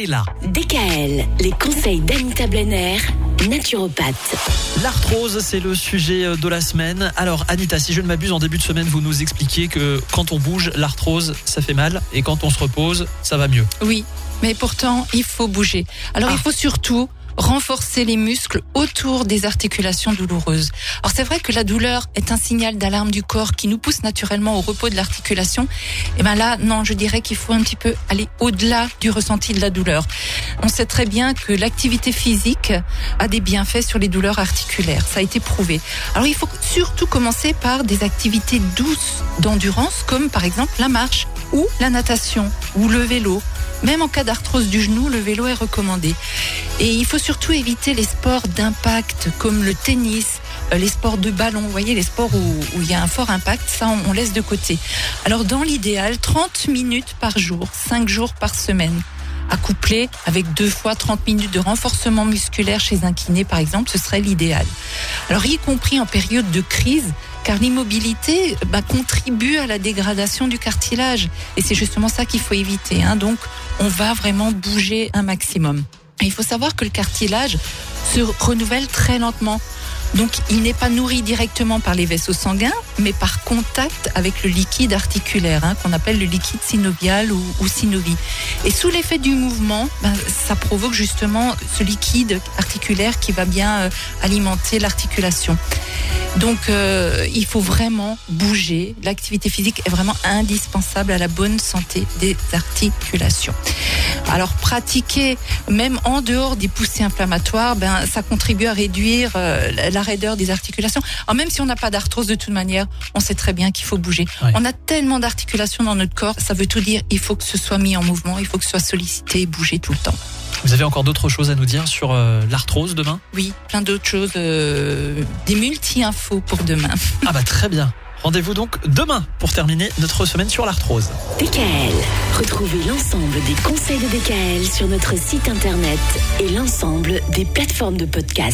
Et là, DKL, les conseils d'Anita Blenner, naturopathe. l'arthrose, c'est le sujet euh, de la semaine. Alors, Anita, si je ne m'abuse, en début de semaine, vous nous expliquiez que quand on bouge, l'arthrose, ça fait mal, et quand on se repose, ça va mieux. Oui, mais pourtant, il faut bouger. Alors, Ah. il faut surtout renforcer les muscles autour des articulations douloureuses. Alors c'est vrai que la douleur est un signal d'alarme du corps qui nous pousse naturellement au repos de l'articulation. Et ben là, non, je dirais qu'il faut un petit peu aller au-delà du ressenti de la douleur. On sait très bien que l'activité physique a des bienfaits sur les douleurs articulaires. Ça a été prouvé. Alors il faut surtout commencer par des activités douces d'endurance comme par exemple la marche ou la natation ou le vélo. Même en cas d'arthrose du genou, le vélo est recommandé. Et il faut surtout éviter les sports d'impact comme le tennis, euh, les sports de ballon, vous voyez, les sports où, il y a un fort impact, ça on, on laisse de côté. Alors dans l'idéal, 30 minutes par jour, 5 jours par semaine à coupler avec deux fois 30 minutes de renforcement musculaire chez un kiné par exemple, ce serait l'idéal. Alors y compris en période de crise, car l'immobilité bah, contribue à la dégradation du cartilage et c'est justement ça qu'il faut éviter. Hein. Donc on va vraiment bouger un maximum. Il faut savoir que le cartilage se renouvelle très lentement. Donc, il n'est pas nourri directement par les vaisseaux sanguins, mais par contact avec le liquide articulaire, hein, qu'on appelle le liquide synovial ou, synovie. Et sous l'effet du mouvement, ben, ça provoque justement ce liquide articulaire qui va bien euh, alimenter l'articulation. Donc, euh, il faut vraiment bouger. L'activité physique est vraiment indispensable à la bonne santé des articulations. Alors, pratiquer même en dehors des poussées inflammatoires, ben, ça contribue à réduire euh, la raideur des articulations. Alors, même si on n'a pas d'arthrose de toute manière, on sait très bien qu'il faut bouger. On a tellement d'articulations dans notre corps, ça veut tout dire. Il faut que ce soit mis en mouvement, il faut que ce soit sollicité et bougé tout le temps. Vous avez encore d'autres choses à nous dire sur euh, l'arthrose demain? Oui, plein d'autres choses, euh, des multi-infos pour demain. Ah bah très bien. Rendez-vous donc demain pour terminer notre semaine sur l'arthrose. DKL, retrouvez l'ensemble des conseils de DKL sur notre site internet et l'ensemble des plateformes de podcast.